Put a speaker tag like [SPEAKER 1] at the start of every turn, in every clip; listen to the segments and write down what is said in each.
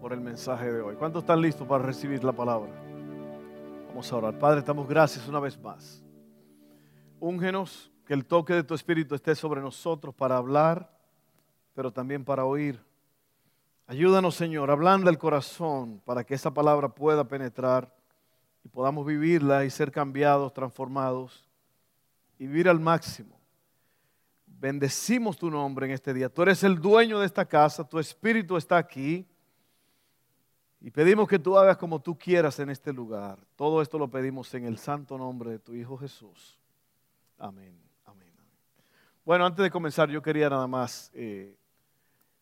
[SPEAKER 1] por el mensaje de hoy. ¿Cuántos están listos para recibir la palabra? Vamos a orar. Padre, estamos gracias una vez más. Úngenos, que el toque de tu Espíritu esté sobre nosotros para hablar, pero también para oír. Ayúdanos, Señor, hablando el corazón para que esa palabra pueda penetrar y podamos vivirla y ser cambiados, transformados y vivir al máximo. Bendecimos tu nombre en este día. Tú eres el dueño de esta casa, tu espíritu está aquí. Y pedimos que tú hagas como tú quieras en este lugar. Todo esto lo pedimos en el santo nombre de tu Hijo Jesús. Amén. Amén. Bueno, antes de comenzar, yo quería nada más eh,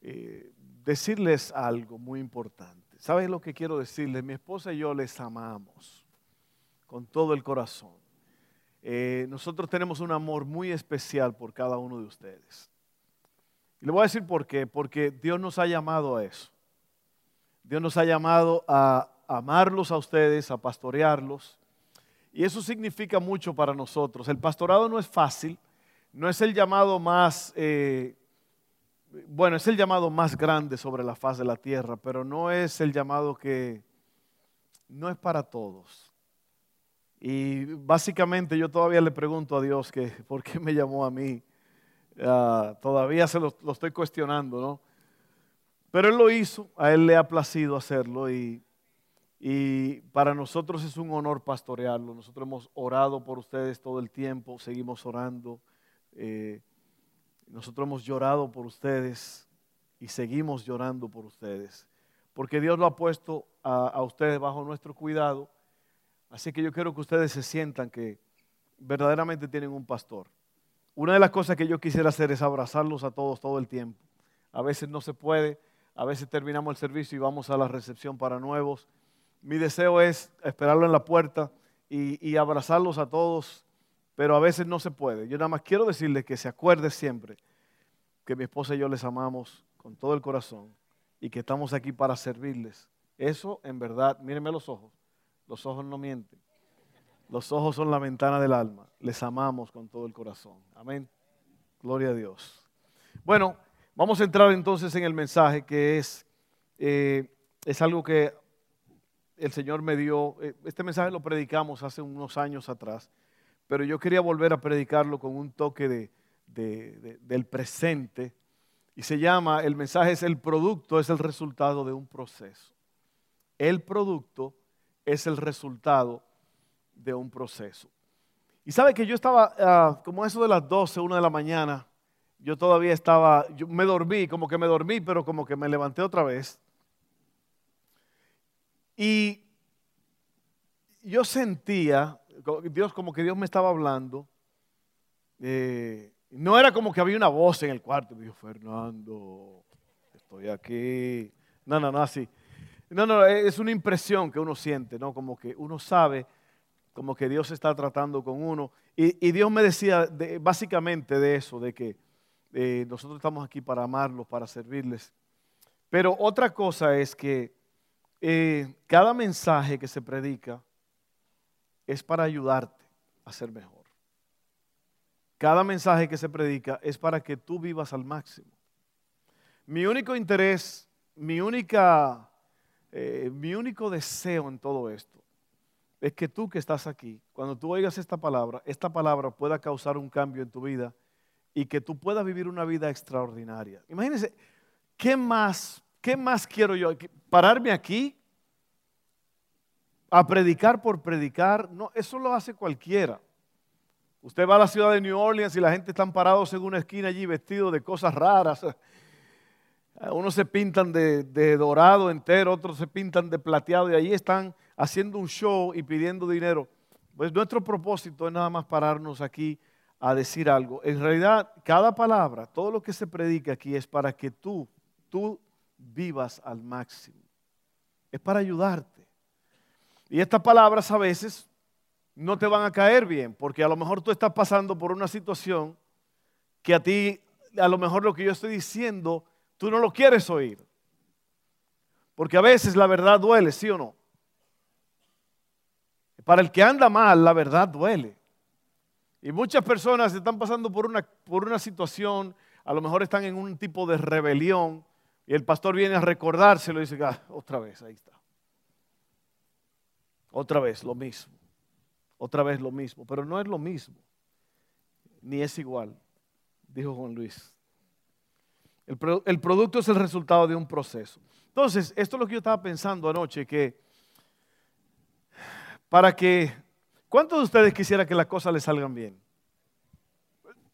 [SPEAKER 1] eh, decirles algo muy importante. ¿Sabes lo que quiero decirles? Mi esposa y yo les amamos con todo el corazón. Eh, nosotros tenemos un amor muy especial por cada uno de ustedes. Y le voy a decir por qué. Porque Dios nos ha llamado a eso. Dios nos ha llamado a amarlos a ustedes, a pastorearlos. Y eso significa mucho para nosotros. El pastorado no es fácil, no es el llamado más, eh, bueno, es el llamado más grande sobre la faz de la tierra, pero no es el llamado que, no es para todos. Y básicamente yo todavía le pregunto a Dios que por qué me llamó a mí. Ah, todavía se lo, estoy cuestionando, ¿no? Pero Él lo hizo, a Él le ha placido hacerlo y, y para nosotros es un honor pastorearlo. Nosotros hemos orado por ustedes todo el tiempo, seguimos orando. Eh, nosotros hemos llorado por ustedes y seguimos llorando por ustedes. Porque Dios lo ha puesto a, a ustedes bajo nuestro cuidado Así que yo quiero que ustedes se sientan que verdaderamente tienen un pastor. Una de las cosas que yo quisiera hacer es abrazarlos a todos todo el tiempo. A veces no se puede, a veces terminamos el servicio y vamos a la recepción para nuevos. Mi deseo es esperarlo en la puerta y, abrazarlos a todos, pero a veces no se puede. Yo nada más quiero decirles que se acuerde siempre que mi esposa y yo les amamos con todo el corazón y que estamos aquí para servirles. Eso en verdad, mírenme los ojos, los ojos no mienten. Los ojos son la ventana del alma. Les amamos con todo el corazón. Amén. Gloria a Dios. Bueno, vamos a entrar entonces en el mensaje que es, eh, es algo que el Señor me dio. Eh, este mensaje lo predicamos hace unos años atrás, pero yo quería volver a predicarlo con un toque de, del presente. Y se llama, el mensaje es el producto, es el resultado de un proceso. El producto es el resultado de un proceso. Y sabe que yo estaba, ah, como eso de las 12, 1 de la mañana, yo todavía estaba, yo me dormí, como que me dormí, pero como que me levanté otra vez. Y yo sentía, Dios como que Dios me estaba hablando. Eh, no era como que había una voz en el cuarto, me dijo, Fernando, estoy aquí. No, no, no, así. No, no, es una impresión que uno siente, ¿no? Como que uno sabe, como que Dios está tratando con uno. Y, Dios me decía básicamente de eso, de que eh, nosotros estamos aquí para amarlos, para servirles. Pero otra cosa es que eh, cada mensaje que se predica es para ayudarte a ser mejor. Cada mensaje que se predica es para que tú vivas al máximo. Mi único interés, mi única eh, mi único deseo en todo esto es que tú que estás aquí, cuando tú oigas esta palabra, esta palabra pueda causar un cambio en tu vida y que tú puedas vivir una vida extraordinaria. Imagínense, ¿qué más, qué más quiero yo? ¿Pararme aquí? ¿A predicar por predicar? No, eso lo hace cualquiera. Usted va a la ciudad de New Orleans y la gente está parados en una esquina allí vestidos de cosas raras. Unos se pintan de, dorado entero, otros se pintan de plateado y ahí están haciendo un show y pidiendo dinero. Pues nuestro propósito es nada más pararnos aquí a decir algo. En realidad, cada palabra, todo lo que se predica aquí es para que tú, tú vivas al máximo. Es para ayudarte. Y estas palabras a veces no te van a caer bien, porque a lo mejor tú estás pasando por una situación que a ti, a lo mejor lo que yo estoy diciendo, tú no lo quieres oír. Porque a veces la verdad duele, ¿sí o no? Para el que anda mal, la verdad duele. Y muchas personas están pasando por una, por una situación, a lo mejor están en un tipo de rebelión, y el pastor viene a recordárselo y dice, ah, otra vez, ahí está. Otra vez lo mismo. Otra vez lo mismo. Pero no es lo mismo. Ni es igual, dijo Juan Luis. El, el producto es el resultado de un proceso. Entonces, esto es lo que yo estaba pensando anoche, que para que, ¿cuántos de ustedes quisiera que las cosas les salgan bien?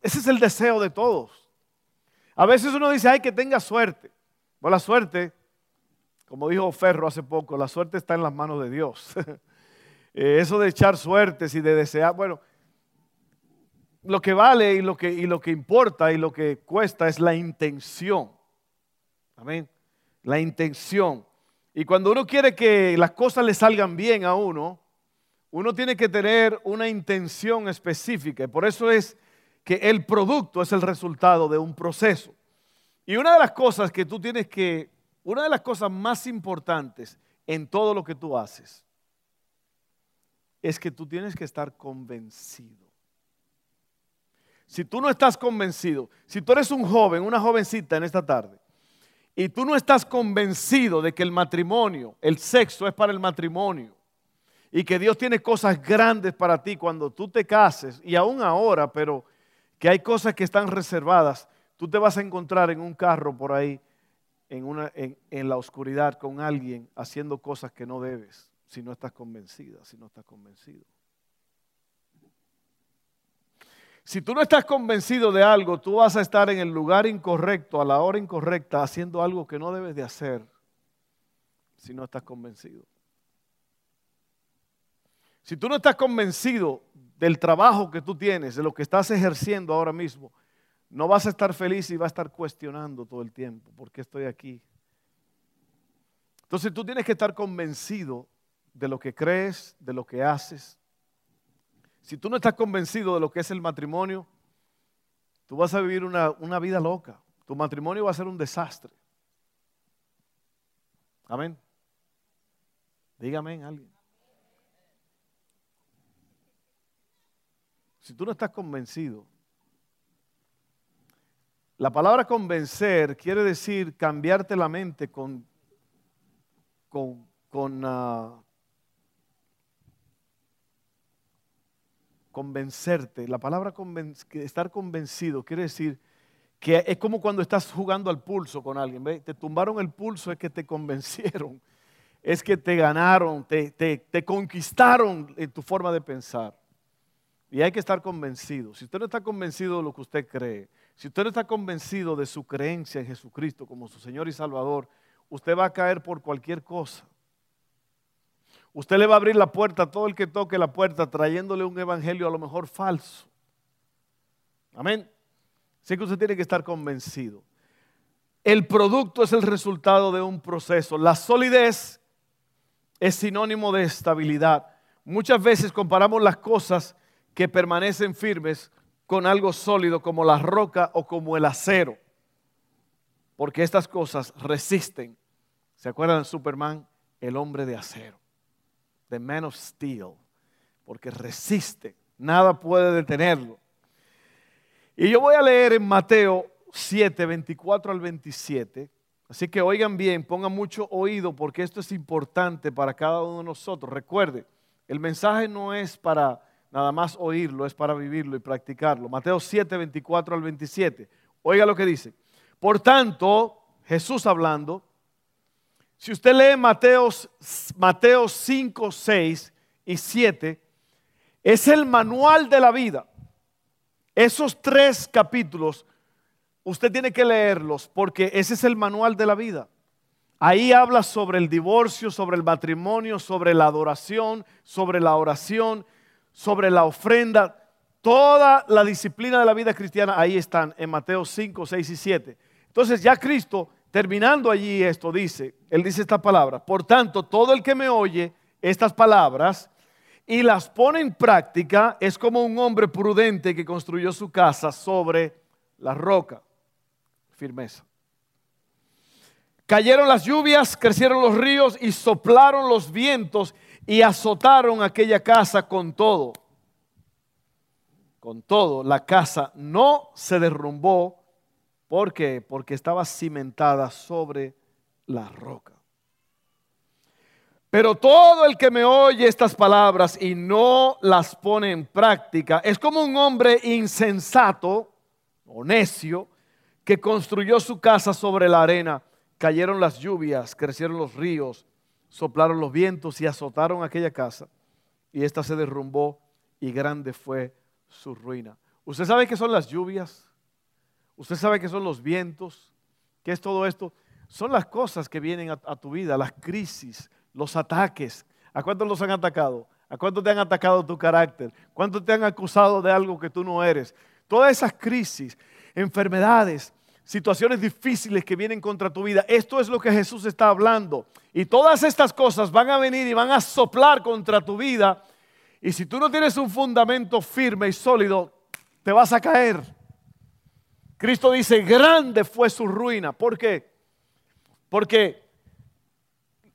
[SPEAKER 1] Ese es el deseo de todos. A veces uno dice, ay, que tenga suerte. Bueno, la suerte, como dijo Ferro hace poco, la suerte está en las manos de Dios. Eh, eso de echar suertes y de desear, bueno, lo que vale y lo que, y lo que importa y lo que cuesta es la intención. Amén. La intención. Y cuando uno quiere que las cosas le salgan bien a uno, uno tiene que tener una intención específica. Por eso es que el producto es el resultado de un proceso. Y una de las cosas que tú tienes que, una de las cosas más importantes en todo lo que tú haces, es que tú tienes que estar convencido. Si tú no estás convencido, si tú eres un joven, una jovencita en esta tarde, y tú no estás convencido de que el matrimonio, el sexo es para el matrimonio, y que Dios tiene cosas grandes para ti cuando tú te cases, y aún ahora, pero que hay cosas que están reservadas, tú te vas a encontrar en un carro por ahí, en, una, en, la oscuridad, con alguien haciendo cosas que no debes si no estás convencida, si no estás convencido. Si tú no estás convencido de algo, tú vas a estar en el lugar incorrecto, a la hora incorrecta, haciendo algo que no debes de hacer si no estás convencido. Si tú no estás convencido del trabajo que tú tienes, de lo que estás ejerciendo ahora mismo, no vas a estar feliz y vas a estar cuestionando todo el tiempo, ¿por qué estoy aquí? Entonces tú tienes que estar convencido de lo que crees, de lo que haces. Si tú no estás convencido de lo que es el matrimonio, tú vas a vivir una, una vida loca. Tu matrimonio va a ser un desastre. Amén. Dígame alguien. Si tú no estás convencido, la palabra convencer quiere decir cambiarte la mente con, con, uh, convencerte. La palabra estar convencido quiere decir que es como cuando estás jugando al pulso con alguien. Te tumbaron el pulso, es que te convencieron, es que te ganaron, te, te conquistaron en tu forma de pensar. Y hay que estar convencido. Si usted no está convencido de lo que usted cree, si usted no está convencido de su creencia en Jesucristo como su Señor y Salvador, usted va a caer por cualquier cosa. Usted le va a abrir la puerta a todo el que toque la puerta trayéndole un evangelio a lo mejor falso. Amén. Así que usted tiene que estar convencido. El producto es el resultado de un proceso. La solidez es sinónimo de estabilidad. Muchas veces comparamos las cosas que permanecen firmes con algo sólido como la roca o como el acero. Porque estas cosas resisten. ¿Se acuerdan de Superman? El hombre de acero the man of steel, porque resiste, nada puede detenerlo. Y yo voy a leer en Mateo 7, 24 al 27. Así que oigan bien, pongan mucho oído porque esto es importante para cada uno de nosotros. Recuerde, el mensaje no es para nada más oírlo, es para vivirlo y practicarlo. Mateo 7, 24 al 27. Oiga lo que dice. Por tanto, Jesús hablando, si usted lee Mateo, Mateo 5, 6 y 7, es el manual de la vida. Esos tres capítulos, usted tiene que leerlos porque ese es el manual de la vida. Ahí habla sobre el divorcio, sobre el matrimonio, sobre la adoración, sobre la oración, sobre la ofrenda. Toda la disciplina de la vida cristiana ahí están en Mateo 5, 6 y 7. Entonces ya Cristo Terminando allí esto dice, él dice esta palabra, por tanto, todo el que me oye estas palabras y las pone en práctica, es como un hombre prudente que construyó su casa sobre la roca. Firmeza. Cayeron las lluvias, crecieron los ríos y soplaron los vientos y azotaron aquella casa con todo. Con todo, la casa no se derrumbó. ¿Por qué? Porque estaba cimentada sobre la roca. Pero todo el que me oye estas palabras y no las pone en práctica es como un hombre insensato o necio que construyó su casa sobre la arena. Cayeron las lluvias, crecieron los ríos, soplaron los vientos y azotaron aquella casa. Y ésta se derrumbó y grande fue su ruina. ¿Usted sabe qué son las lluvias? ¿Usted sabe qué son los vientos? ¿Qué es todo esto? Son las cosas que vienen a, a tu vida, las crisis, los ataques. ¿A cuántos los han atacado? ¿A cuántos te han atacado tu carácter? ¿Cuántos te han acusado de algo que tú no eres? Todas esas crisis, enfermedades, situaciones difíciles que vienen contra tu vida, esto es lo que Jesús está hablando. Y todas estas cosas van a venir y van a soplar contra tu vida. Y si tú no tienes un fundamento firme y sólido, te vas a caer. Cristo dice, grande fue su ruina. ¿Por qué? Porque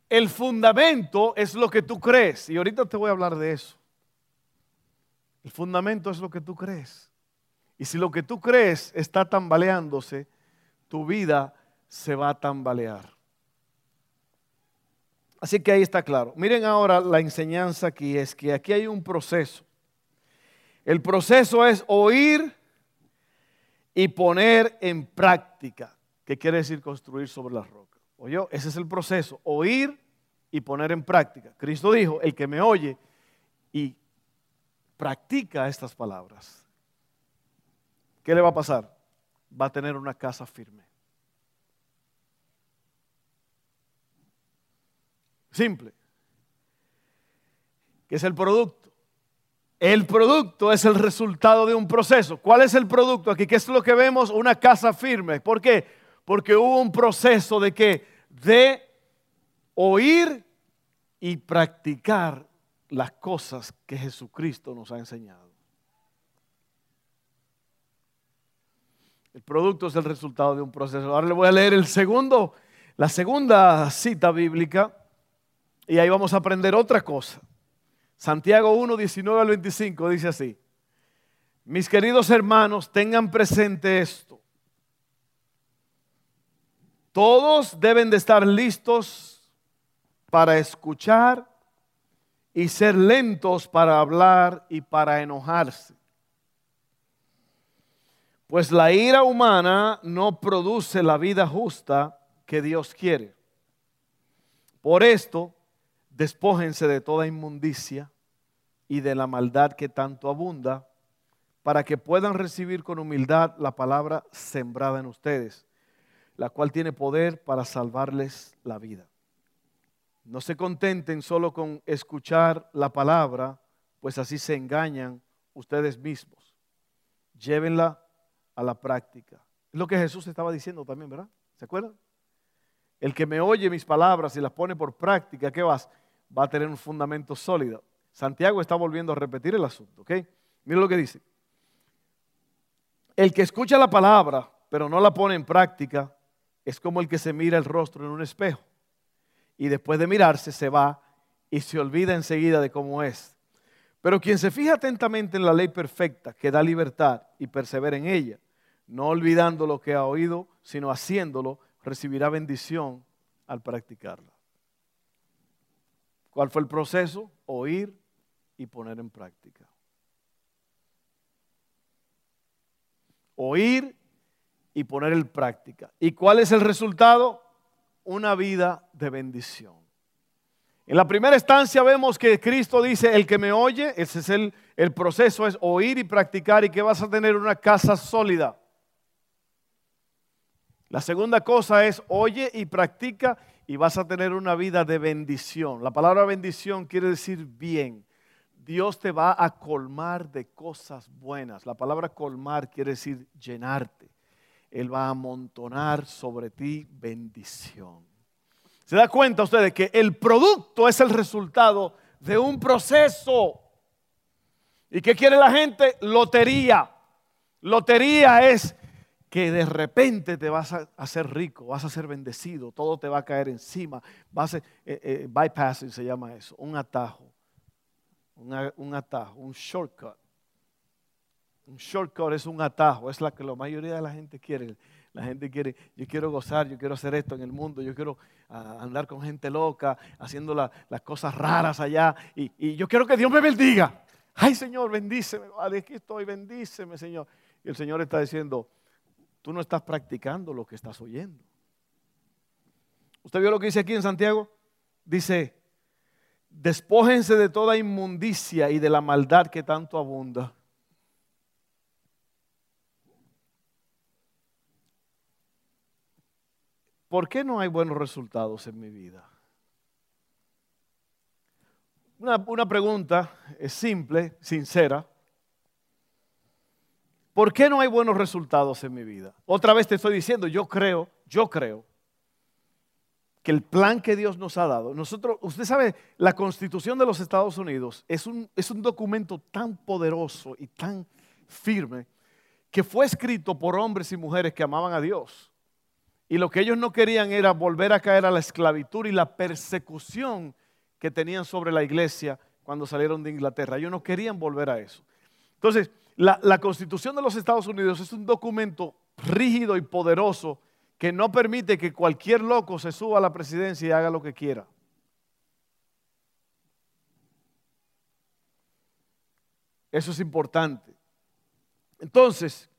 [SPEAKER 1] el fundamento es lo que tú crees. Y ahorita te voy a hablar de eso. El fundamento es lo que tú crees. Y si lo que tú crees está tambaleándose, tu vida se va a tambalear. Así que ahí está claro. Miren ahora la enseñanza aquí, es que aquí hay un proceso. El proceso es oír y poner en práctica. ¿Qué quiere decir construir sobre la roca? Oye, ese es el proceso, oír y poner en práctica. Cristo dijo, el que me oye y practica estas palabras, ¿qué le va a pasar? Va a tener una casa firme. Simple. ¿Qué es el producto? El producto es el resultado de un proceso. ¿Cuál es el producto aquí? ¿Qué es lo que vemos? Una casa firme. ¿Por qué? Porque hubo un proceso de que de oír y practicar las cosas que Jesucristo nos ha enseñado. El producto es el resultado de un proceso. Ahora le voy a leer el segundo, la segunda cita bíblica y ahí vamos a aprender otra cosa. Santiago 1, 19 al 25 dice así. Mis queridos hermanos, tengan presente esto. Todos deben de estar listos para escuchar y ser lentos para hablar y para enojarse. Pues la ira humana no produce la vida justa que Dios quiere. Por esto, despójense de toda inmundicia y de la maldad que tanto abunda, para que puedan recibir con humildad la palabra sembrada en ustedes la cual tiene poder para salvarles la vida. No se contenten solo con escuchar la palabra, pues así se engañan ustedes mismos. Llévenla a la práctica. Es lo que Jesús estaba diciendo también, ¿verdad? ¿Se acuerdan? El que me oye mis palabras y las pone por práctica, ¿qué vas? Va a tener un fundamento sólido. Santiago está volviendo a repetir el asunto, ¿ok? Miren lo que dice. El que escucha la palabra, pero no la pone en práctica, es como el que se mira el rostro en un espejo y después de mirarse se va y se olvida enseguida de cómo es. Pero quien se fija atentamente en la ley perfecta que da libertad y persevera en ella, no olvidando lo que ha oído, sino haciéndolo, recibirá bendición al practicarla. ¿Cuál fue el proceso? Oír y poner en práctica. Oír y poner en práctica. ¿Y cuál es el resultado? Una vida de bendición. En la primera instancia vemos que Cristo dice, el que me oye, ese es el, el proceso, es oír y practicar y que vas a tener una casa sólida. La segunda cosa es, oye y practica y vas a tener una vida de bendición. La palabra bendición quiere decir bien. Dios te va a colmar de cosas buenas. La palabra colmar quiere decir llenarte. Él va a amontonar sobre ti bendición. ¿Se da cuenta ustedes que el producto es el resultado de un proceso? ¿Y qué quiere la gente? Lotería. Lotería es que de repente te vas a hacer rico, vas a ser bendecido, todo te va a caer encima. Vas a, eh, eh, bypassing se llama eso, un atajo, un atajo, un shortcut. Un shortcut es un atajo, es la que la mayoría de la gente quiere. La gente quiere, yo quiero gozar, yo quiero hacer esto en el mundo, yo quiero ah, andar con gente loca, haciendo las cosas raras allá. Y, yo quiero que Dios me bendiga. Ay Señor, bendíceme, aquí estoy, bendíceme Señor. Y el Señor está diciendo, tú no estás practicando lo que estás oyendo. ¿Usted vio lo que dice aquí en Santiago? Dice, despójense de toda inmundicia y de la maldad que tanto abunda ¿por qué no hay buenos resultados en mi vida? Una, pregunta es simple, sincera. ¿Por qué no hay buenos resultados en mi vida? Otra vez te estoy diciendo, yo creo, yo creo que el plan que Dios nos ha dado, nosotros, usted sabe, la constitución de los Estados Unidos es un, es un documento tan poderoso y tan firme que fue escrito por hombres y mujeres que amaban a Dios. Y lo que ellos no querían era volver a caer a la esclavitud y la persecución que tenían sobre la iglesia cuando salieron de Inglaterra. Ellos no querían volver a eso. Entonces, la, constitución de los Estados Unidos es un documento rígido y poderoso que no permite que cualquier loco se suba a la presidencia y haga lo que quiera. Eso es importante. Entonces,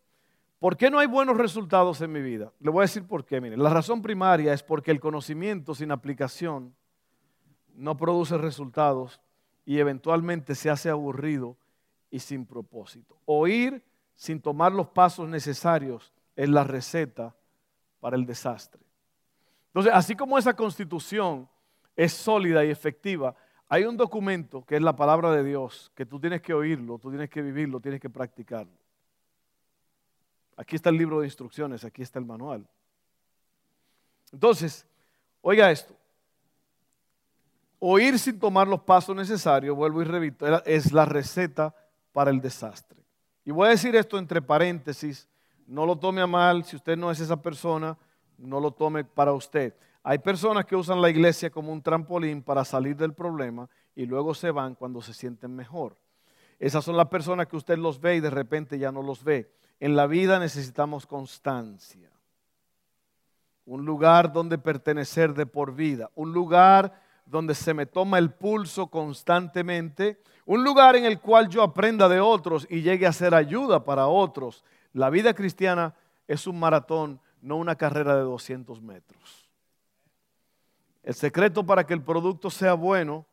[SPEAKER 1] ¿Por qué no hay buenos resultados en mi vida? Le voy a decir por qué. La razón primaria es porque el conocimiento sin aplicación no produce resultados y eventualmente se hace aburrido y sin propósito. Oír sin tomar los pasos necesarios es la receta para el desastre. Entonces, así como esa constitución es sólida y efectiva, hay un documento que es la palabra de Dios, que tú tienes que oírlo, tú tienes que vivirlo, tienes que practicarlo. Aquí está el libro de instrucciones, aquí está el manual. Entonces, oiga esto. Oír sin tomar los pasos necesarios, vuelvo y repito, es la receta para el desastre. Y voy a decir esto entre paréntesis, no lo tome a mal, si usted no es esa persona, no lo tome para usted. Hay personas que usan la iglesia como un trampolín para salir del problema y luego se van cuando se sienten mejor. Esas son las personas que usted los ve y de repente ya no los ve. En la vida necesitamos constancia. Un lugar donde pertenecer de por vida. Un lugar donde se me toma el pulso constantemente. Un lugar en el cual yo aprenda de otros y llegue a ser ayuda para otros. La vida cristiana es un maratón, no una carrera de 200 metros. El secreto para que el producto sea bueno,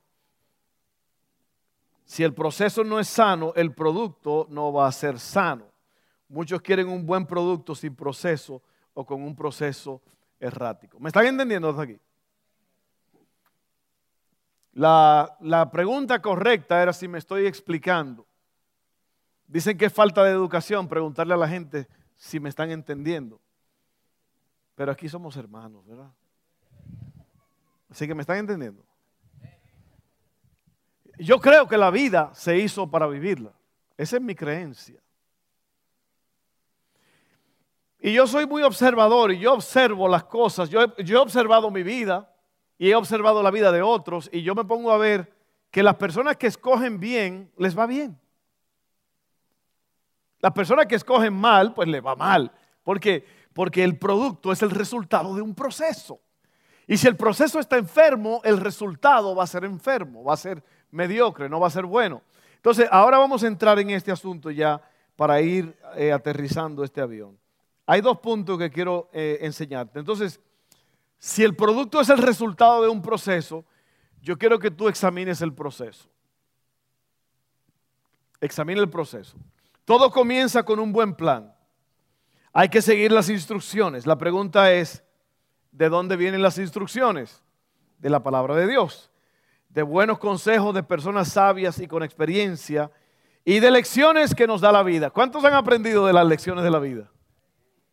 [SPEAKER 1] si el proceso no es sano, el producto no va a ser sano. Muchos quieren un buen producto sin proceso o con un proceso errático. ¿Me están entendiendo hasta aquí? La, pregunta correcta era si me estoy explicando. Dicen que es falta de educación preguntarle a la gente si me están entendiendo. Pero aquí somos hermanos, ¿verdad? Así que me están entendiendo. Yo creo que la vida se hizo para vivirla. Esa es mi creencia. Y yo soy muy observador y yo observo las cosas. Yo he, observado mi vida y he observado la vida de otros y yo me pongo a ver que las personas que escogen bien, les va bien. Las personas que escogen mal, pues les va mal. ¿Por qué? Porque el producto es el resultado de un proceso. Y si el proceso está enfermo, el resultado va a ser enfermo, va a ser mediocre, no va a ser bueno. Entonces, ahora vamos a entrar en este asunto ya para ir eh, aterrizando este avión. Hay dos puntos que quiero eh, enseñarte. Entonces, si el producto es el resultado de un proceso, yo quiero que tú examines el proceso. Examine el proceso. Todo comienza con un buen plan. Hay que seguir las instrucciones. La pregunta es, ¿de dónde vienen las instrucciones? De la palabra de Dios. De buenos consejos de personas sabias y con experiencia. Y de lecciones que nos da la vida. ¿Cuántos han aprendido de las lecciones de la vida?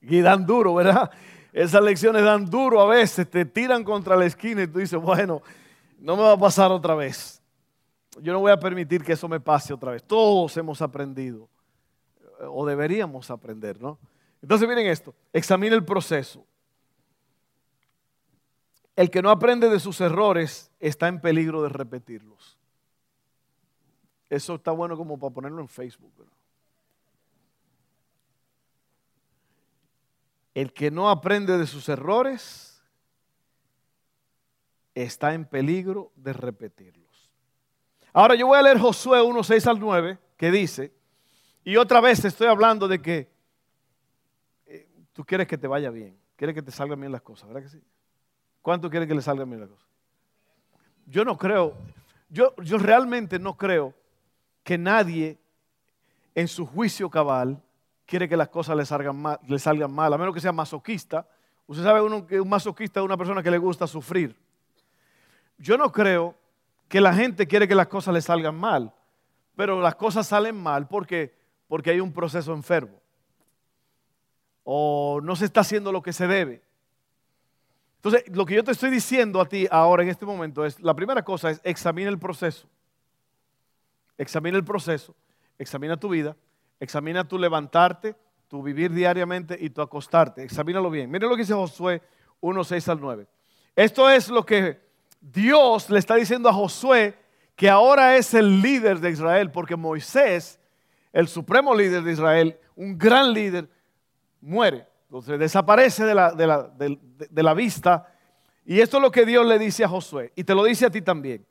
[SPEAKER 1] y dan duro, ¿verdad? Esas lecciones dan duro a veces, te tiran contra la esquina y tú dices, bueno, no me va a pasar otra vez. Yo no voy a permitir que eso me pase otra vez. Todos hemos aprendido, o deberíamos aprender, ¿no? Entonces miren esto, examine el proceso. El que no aprende de sus errores está en peligro de repetirlos. Eso está bueno como para ponerlo en Facebook. El que no aprende de sus errores está en peligro de repetirlos. Ahora yo voy a leer Josué 1, 6 al 9, que dice, y otra vez estoy hablando de que eh, tú quieres que te vaya bien, quieres que te salgan bien las cosas, ¿verdad que sí? ¿Cuánto quiere que le salga bien la cosa? Yo no creo, yo, yo realmente no creo que nadie en su juicio cabal quiere que las cosas le salgan mal, le salgan mal a menos que sea masoquista. Usted sabe uno, que un masoquista es una persona que le gusta sufrir. Yo no creo que la gente quiere que las cosas le salgan mal, pero las cosas salen mal porque, porque hay un proceso enfermo. O no se está haciendo lo que se debe. Entonces, lo que yo te estoy diciendo a ti ahora en este momento es, la primera cosa es examina el proceso. Examina el proceso, examina tu vida, examina tu levantarte, tu vivir diariamente y tu acostarte. Examínalo bien. Miren lo que dice Josué 1, 6 al 9. Esto es lo que Dios le está diciendo a Josué, que ahora es el líder de Israel, porque Moisés, el supremo líder de Israel, un gran líder, muere. Entonces desaparece de la, de, la, vista. Y esto es lo que Dios le dice a Josué. Y te lo dice a ti también.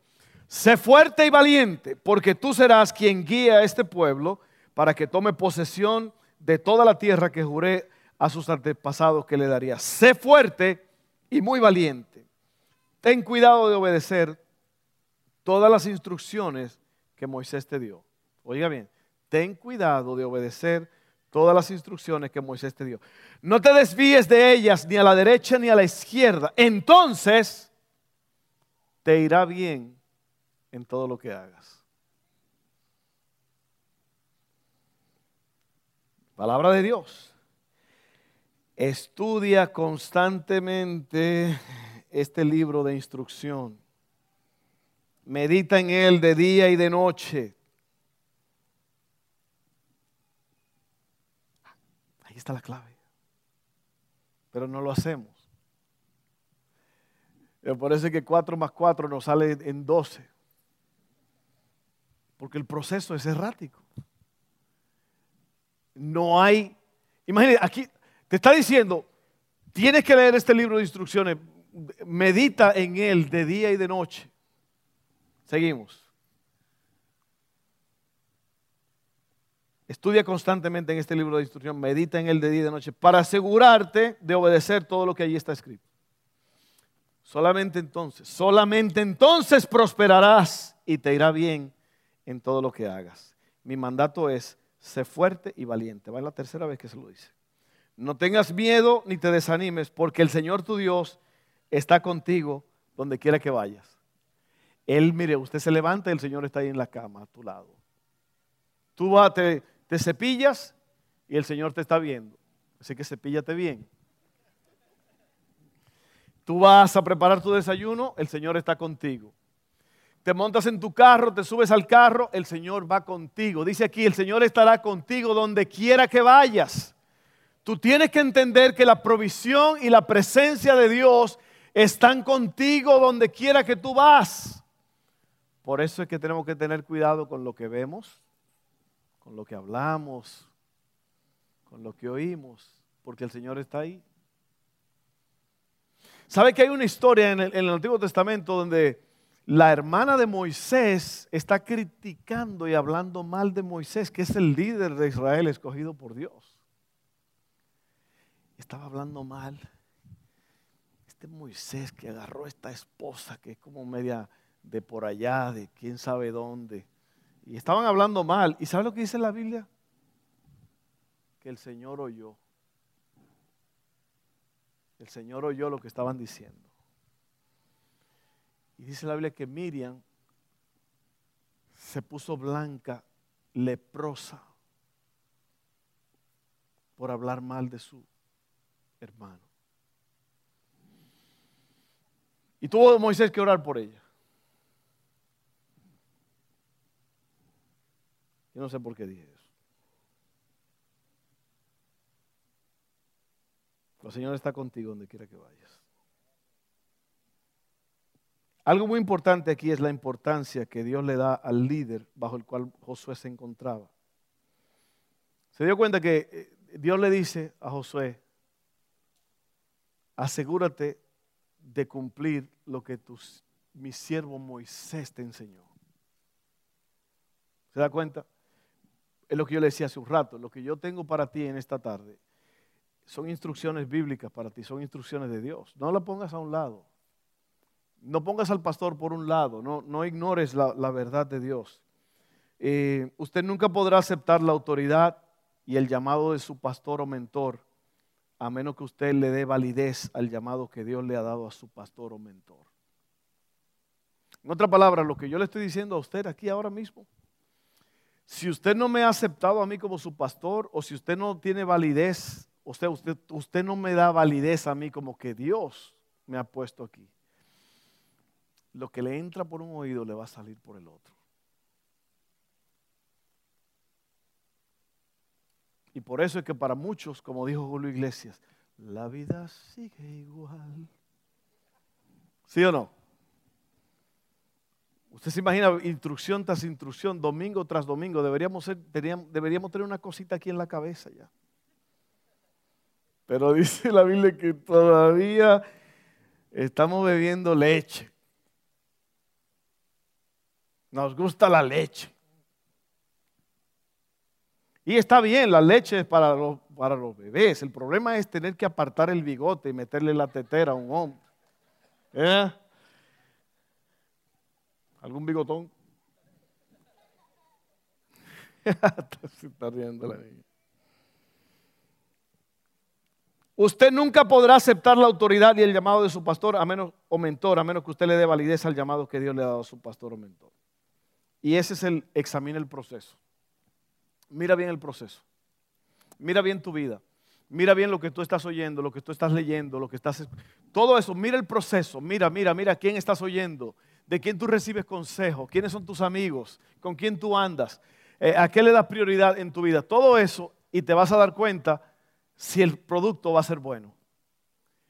[SPEAKER 1] Sé fuerte y valiente, porque tú serás quien guía a este pueblo para que tome posesión de toda la tierra que juré a sus antepasados que le daría. Sé fuerte y muy valiente. Ten cuidado de obedecer todas las instrucciones que Moisés te dio. Oiga bien, ten cuidado de obedecer todas las instrucciones que Moisés te dio. No te desvíes de ellas ni a la derecha ni a la izquierda. Entonces te irá bien en todo lo que hagas. Palabra de Dios. Estudia constantemente este libro de instrucción. Medita en él de día y de noche está la clave. Pero no lo hacemos. Me parece que 4 más 4 nos sale en 12. Porque el proceso es errático. No hay, imagínate, aquí te está diciendo, tienes que leer este libro de instrucciones, medita en él de día y de noche. Seguimos. Estudia constantemente en este libro de instrucción, medita en él de día y de noche, para asegurarte de obedecer todo lo que allí está escrito. Solamente entonces, solamente entonces prosperarás y te irá bien en todo lo que hagas. Mi mandato es, sé fuerte y valiente. Va en la tercera vez que se lo dice. No tengas miedo ni te desanimes, porque el Señor tu Dios está contigo donde quiera que vayas. Él, mire, usted se levanta y el Señor está ahí en la cama a tu lado. Tú vas, te, te cepillas y el Señor te está viendo. Así que cepíllate bien. Tú vas a preparar tu desayuno, el Señor está contigo. Te montas en tu carro, te subes al carro, el Señor va contigo. Dice aquí, el Señor estará contigo donde quiera que vayas. Tú tienes que entender que la provisión y la presencia de Dios están contigo donde quiera que tú vas. Por eso es que tenemos que tener cuidado con lo que vemos, con lo que hablamos, con lo que oímos, porque el Señor está ahí. ¿Sabe que hay una historia en el, Antiguo Testamento donde la hermana de Moisés está criticando y hablando mal de Moisés, que es el líder de Israel escogido por Dios? Estaba hablando mal. Este Moisés que agarró a esta esposa que es como media de por allá, de quién sabe dónde y estaban hablando mal. ¿Y sabe lo que dice la Biblia? Que el Señor oyó. El Señor oyó lo que estaban diciendo. Y dice la Biblia que Miriam se puso blanca, leprosa, por hablar mal de su hermano. Y tuvo Moisés que orar por ella. Yo no sé por qué dije eso. El Señor está contigo donde quiera que vayas. Algo muy importante aquí es la importancia que Dios le da al líder bajo el cual Josué se encontraba. Se dio cuenta que eh, Dios le dice a Josué, asegúrate de cumplir lo que mi siervo Moisés te enseñó. ¿Se da cuenta? Es lo que yo le decía hace un rato. Lo que yo tengo para ti en esta tarde son instrucciones bíblicas para ti, son instrucciones de Dios. No la pongas a un lado. No pongas al pastor por un lado, no, no ignores la, verdad de Dios. Eh, usted nunca podrá aceptar la autoridad y el llamado de su pastor o mentor a menos que usted le dé validez al llamado que Dios le ha dado a su pastor o mentor. En otra palabra, lo que yo le estoy diciendo a usted aquí ahora mismo, si usted no me ha aceptado a mí como su pastor o si usted no tiene validez, usted, usted, usted no me da validez a mí como que Dios me ha puesto aquí, lo que le entra por un oído le va a salir por el otro. Y por eso es que para muchos, como dijo Julio Iglesias, la vida sigue igual. ¿Sí o no? Usted se imagina instrucción tras instrucción, domingo tras domingo. Deberíamos, deberíamos tener una cosita aquí en la cabeza ya. Pero dice la Biblia que todavía estamos bebiendo leche. Nos gusta la leche. Y está bien, la leche es para los, para los bebés. El problema es tener que apartar el bigote y meterle la tetera a un hombre. ¿Eh? ¿Algún bigotón? Está riendo la niña. Usted nunca podrá aceptar la autoridad y el llamado de su pastor a menos, o mentor, a menos que usted le dé validez al llamado que Dios le ha dado a su pastor o mentor. Y ese es el, examina el proceso. Mira bien el proceso. Mira bien tu vida. Mira bien lo que tú estás oyendo, lo que tú estás leyendo, lo que estás... Todo eso, mira el proceso. Mira, mira, mira quién estás oyendo, de quién tú recibes consejo, quiénes son tus amigos, con quién tú andas, eh, a qué le das prioridad en tu vida. Todo eso y te vas a dar cuenta si el producto va a ser bueno.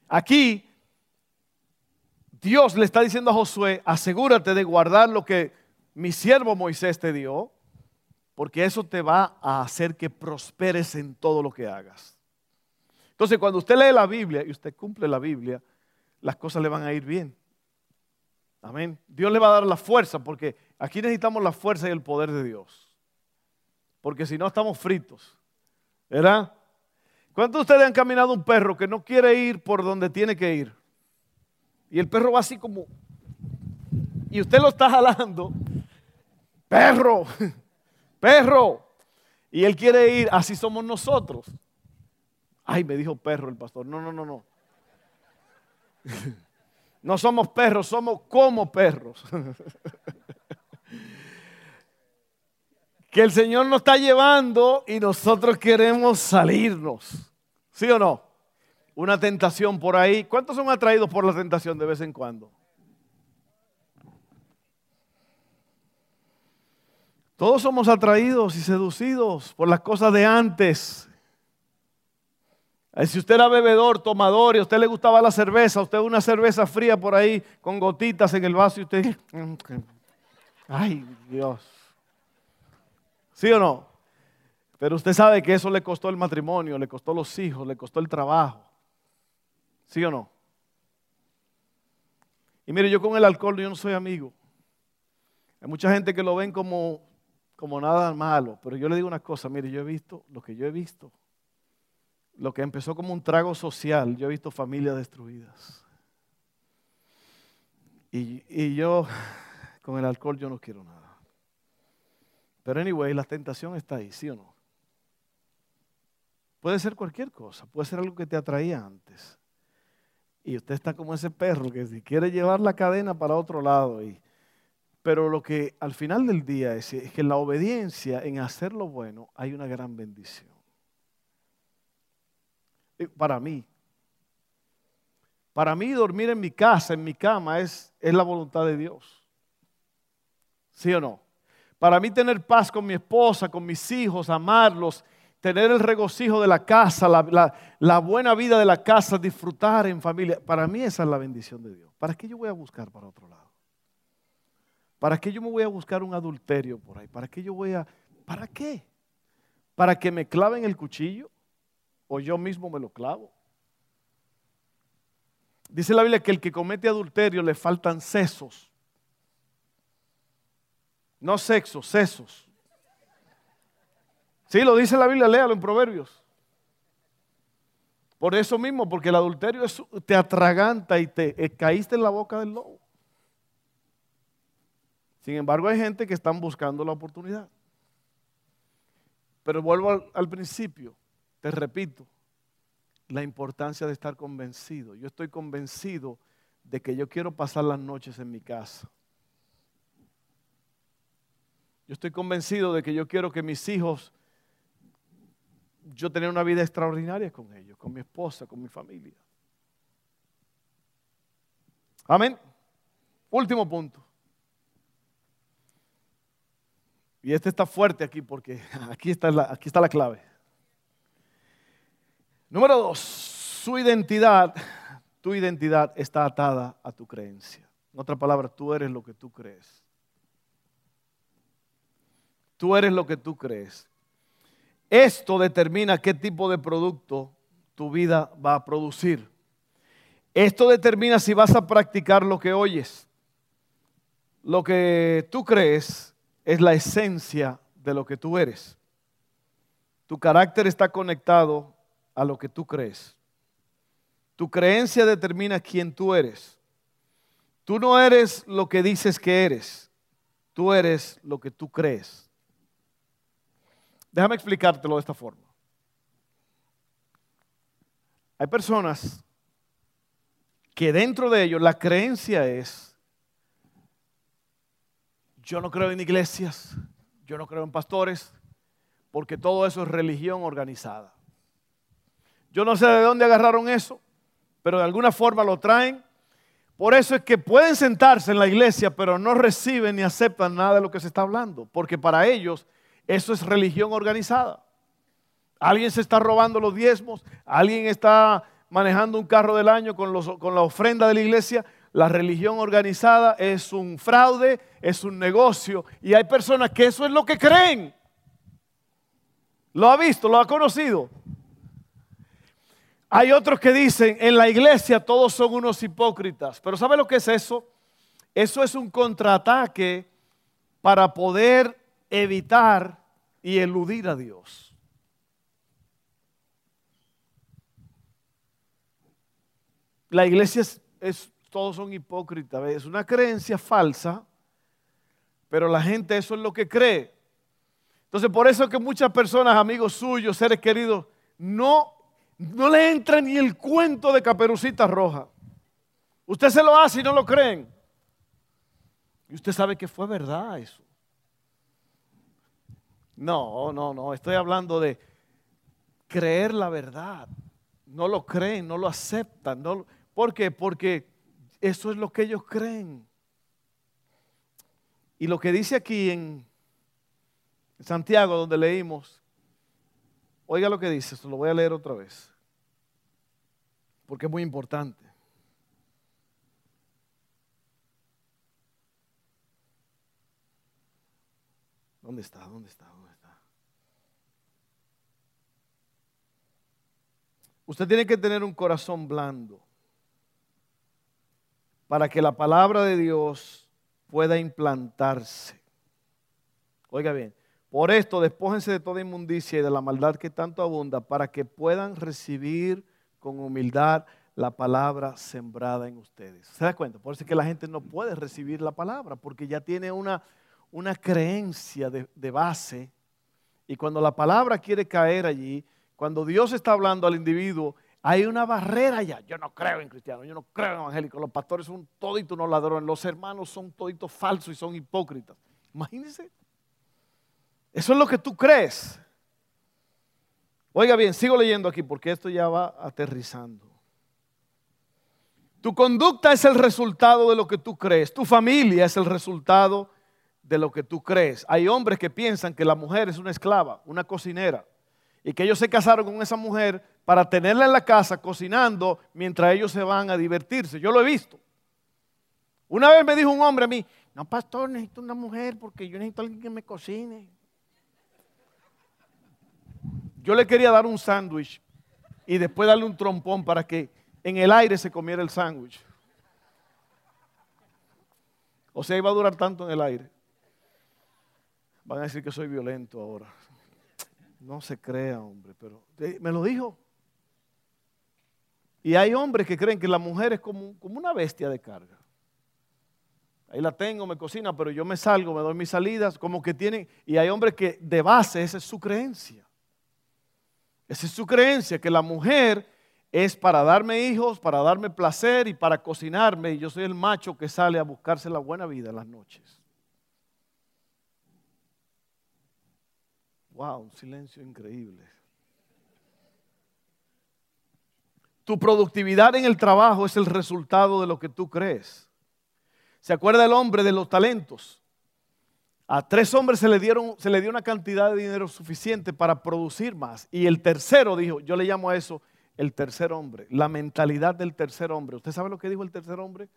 [SPEAKER 1] Aquí Dios le está diciendo a Josué, asegúrate de guardar lo que mi siervo Moisés te dio, porque eso te va a hacer que prosperes en todo lo que hagas. Entonces, cuando usted lee la Biblia y usted cumple la Biblia, las cosas le van a ir bien. Amén. Dios le va a dar la fuerza, porque aquí necesitamos la fuerza y el poder de Dios. Porque si no, estamos fritos. ¿Verdad? ¿Cuántos de ustedes han caminado un perro que no quiere ir por donde tiene que ir? Y el perro va así como... Y usted lo está jalando. Perro, perro. Y él quiere ir, así somos nosotros. Ay, me dijo perro el pastor. No, no, no, no. No somos perros, somos como perros. Que el Señor nos está llevando y nosotros queremos salirnos. ¿Sí o no? Una tentación por ahí. ¿Cuántos son atraídos por la tentación de vez en cuando? Todos somos atraídos y seducidos por las cosas de antes. Si usted era bebedor, tomador y a usted le gustaba la cerveza, usted una cerveza fría por ahí con gotitas en el vaso y usted, ay Dios. ¿Sí o no? Pero usted sabe que eso le costó el matrimonio, le costó los hijos, le costó el trabajo. ¿Sí o no? Y mire, yo con el alcohol yo no soy amigo. Hay mucha gente que lo ven como como nada malo, pero yo le digo una cosa, mire, yo he visto lo que yo he visto, lo que empezó como un trago social, yo he visto familias destruidas. Y, y yo, con el alcohol, yo no quiero nada. Pero anyway, la tentación está ahí, ¿sí o no? Puede ser cualquier cosa, puede ser algo que te atraía antes. Y usted está como ese perro que si quiere llevar la cadena para otro lado y pero lo que al final del día es, que en la obediencia, en hacer lo bueno, hay una gran bendición. Para mí, Para mí dormir en mi casa, en mi cama, es, es la voluntad de Dios. ¿Sí o no? Para mí tener paz con mi esposa, con mis hijos, amarlos, tener el regocijo de la casa, la, la, buena vida de la casa, disfrutar en familia. Para mí esa es la bendición de Dios. ¿Para qué yo voy a buscar para otro lado? ¿Para qué yo me voy a buscar un adulterio por ahí? ¿Para qué yo voy a... ¿Para qué? ¿Para que me claven el cuchillo? ¿O yo mismo me lo clavo? Dice la Biblia que el que comete adulterio le faltan sesos. No sexo, sesos. Sí, lo dice la Biblia, léalo en Proverbios. Por eso mismo, porque el adulterio te atraganta y te eh, caíste en la boca del lobo. Sin embargo, hay gente que están buscando la oportunidad. Pero vuelvo al principio, te repito, la importancia de estar convencido. Yo estoy convencido de que yo quiero pasar las noches en mi casa. Yo estoy convencido de que yo quiero que mis hijos, yo tener una vida extraordinaria con ellos, con mi esposa, con mi familia. Amén. Último punto. Y este está fuerte aquí porque aquí está la, aquí está la clave. Número dos, su identidad, tu identidad está atada a tu creencia. En otra palabra, tú eres lo que tú crees. Tú eres lo que tú crees. Esto determina qué tipo de producto tu vida va a producir. Esto determina si vas a practicar lo que oyes. Lo que tú crees es la esencia de lo que tú eres. Tu carácter está conectado a lo que tú crees. Tu creencia determina quién tú eres. Tú no eres lo que dices que eres, tú eres lo que tú crees. Déjame explicártelo de esta forma. Hay personas que dentro de ellos la creencia es, yo no creo en iglesias, yo no creo en pastores, porque todo eso es religión organizada. Yo no sé de dónde agarraron eso, pero de alguna forma lo traen. Por eso es que pueden sentarse en la iglesia, pero no reciben ni aceptan nada de lo que se está hablando, porque para ellos eso es religión organizada. Alguien se está robando los diezmos, alguien está manejando un carro del año con, con la ofrenda de la iglesia. La religión organizada es un fraude, es un negocio, y hay personas que eso es lo que creen. Lo ha visto, lo ha conocido. Hay otros que dicen, en la iglesia todos son unos hipócritas. Pero ¿sabe lo que es eso? Eso es un contraataque para poder evitar y eludir a Dios. La iglesia es, todos son hipócritas, es una creencia falsa, pero la gente eso es lo que cree. Entonces por eso que muchas personas, amigos suyos, seres queridos, no no le entra ni el cuento de caperucita roja. Usted se lo hace y no lo creen. Y usted sabe que fue verdad eso. No, no, no. Estoy hablando de creer la verdad. No lo creen, no lo aceptan. No, ¿Por qué? Porque eso es lo que ellos creen. Y lo que dice aquí en Santiago, donde leímos, Oiga lo que dice, se lo voy a leer otra vez, porque es muy importante. ¿Dónde está? ¿Dónde está? ¿Dónde está? Usted tiene que tener un corazón blando para que la palabra de Dios pueda implantarse. Oiga bien, por esto, despójense de toda inmundicia y de la maldad que tanto abunda, para que puedan recibir con humildad la palabra sembrada en ustedes. ¿Se da cuenta? Por eso es que la gente no puede recibir la palabra, porque ya tiene una, una creencia de, de base. Y cuando la palabra quiere caer allí, cuando Dios está hablando al individuo, hay una barrera ya. Yo no creo en cristianos, yo no creo en evangélicos. Los pastores son toditos unos ladrones, los hermanos son toditos falsos y son hipócritas. Imagínense. Eso es lo que tú crees. Oiga bien, sigo leyendo aquí porque esto ya va aterrizando. Tu conducta es el resultado de lo que tú crees. Tu familia es el resultado de lo que tú crees. Hay hombres que piensan que la mujer es una esclava, una cocinera, y que ellos se casaron con esa mujer para tenerla en la casa cocinando mientras ellos se van a divertirse. Yo lo he visto. Una vez me dijo un hombre a mí, no, pastor, necesito una mujer porque yo necesito alguien que me cocine. Yo le quería dar un sándwich y después darle un trompón para que en el aire se comiera el sándwich. O sea, iba a durar tanto en el aire. Van a decir que soy violento ahora. No se crea, hombre, pero me lo dijo. Y hay hombres que creen que la mujer es como, como una bestia de carga. Ahí la tengo, me cocina, pero yo me salgo, me doy mis salidas, como que tienen, y hay hombres que de base esa es su creencia. Esa es su creencia, que la mujer es para darme hijos, para darme placer y para cocinarme, y yo soy el macho que sale a buscarse la buena vida en las noches. Wow, un silencio increíble. Tu productividad en el trabajo es el resultado de lo que tú crees. ¿Se acuerda el hombre de los talentos? A tres hombres se le, dieron, se le dio una cantidad de dinero suficiente para producir más. Y el tercero dijo, yo le llamo a eso el tercer hombre, la mentalidad del tercer hombre. ¿Usted sabe lo que dijo el tercer hombre?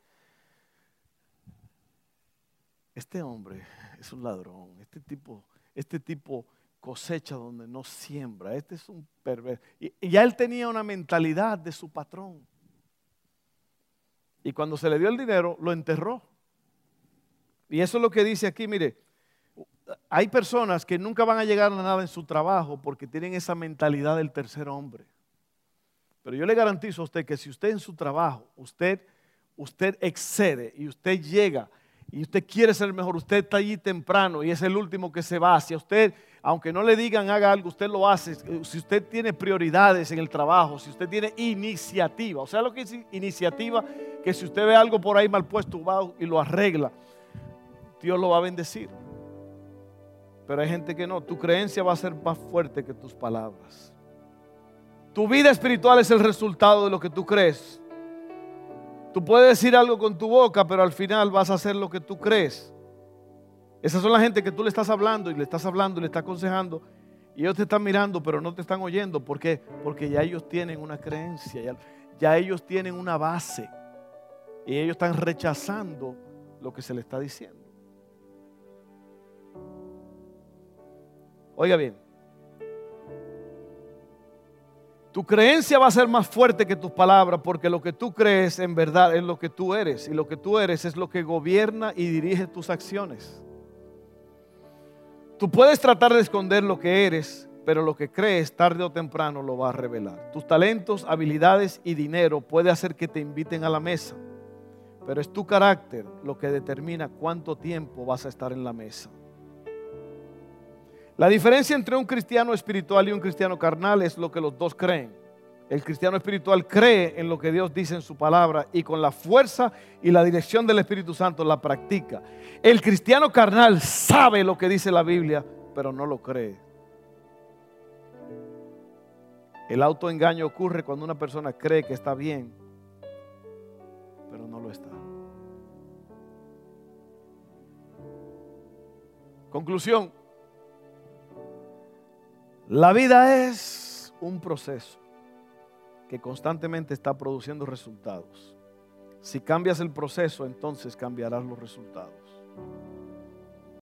[SPEAKER 1] Este hombre es un ladrón, este tipo, este tipo cosecha donde no siembra, este es un perverso. Y, ya él tenía una mentalidad de su patrón. Y cuando se le dio el dinero, lo enterró. Y eso es lo que dice aquí, mire, hay personas que nunca van a llegar a nada en su trabajo porque tienen esa mentalidad del tercer hombre. Pero yo le garantizo a usted que si usted en su trabajo, usted, usted excede y usted llega y usted quiere ser mejor, usted está allí temprano y es el último que se va. Si usted, aunque no le digan haga algo, usted lo hace. Si usted tiene prioridades en el trabajo, si usted tiene iniciativa, o sea, lo que es iniciativa, que si usted ve algo por ahí mal puesto, va y lo arregla, Dios lo va a bendecir. Pero hay gente que no. Tu creencia va a ser más fuerte que tus palabras. Tu vida espiritual es el resultado de lo que tú crees. Tú puedes decir algo con tu boca, pero al final vas a hacer lo que tú crees. Esas son la gente que tú le estás hablando y le estás hablando y le estás aconsejando. Y ellos te están mirando, pero no te están oyendo. ¿Por qué? Porque ya ellos tienen una creencia, ya, ya ellos tienen una base. Y ellos están rechazando lo que se le está diciendo. Oiga bien, tu creencia va a ser más fuerte que tus palabras porque lo que tú crees en verdad es lo que tú eres y lo que tú eres es lo que gobierna y dirige tus acciones. Tú puedes tratar de esconder lo que eres, pero lo que crees tarde o temprano lo va a revelar. Tus talentos, habilidades y dinero puede hacer que te inviten a la mesa, pero es tu carácter lo que determina cuánto tiempo vas a estar en la mesa. La diferencia entre un cristiano espiritual y un cristiano carnal es lo que los dos creen. El cristiano espiritual cree en lo que Dios dice en su palabra y con la fuerza y la dirección del Espíritu Santo la practica. El cristiano carnal sabe lo que dice la Biblia, pero no lo cree. El autoengaño ocurre cuando una persona cree que está bien, pero no lo está. Conclusión. La vida es un proceso que constantemente está produciendo resultados. Si cambias el proceso, entonces cambiarás los resultados.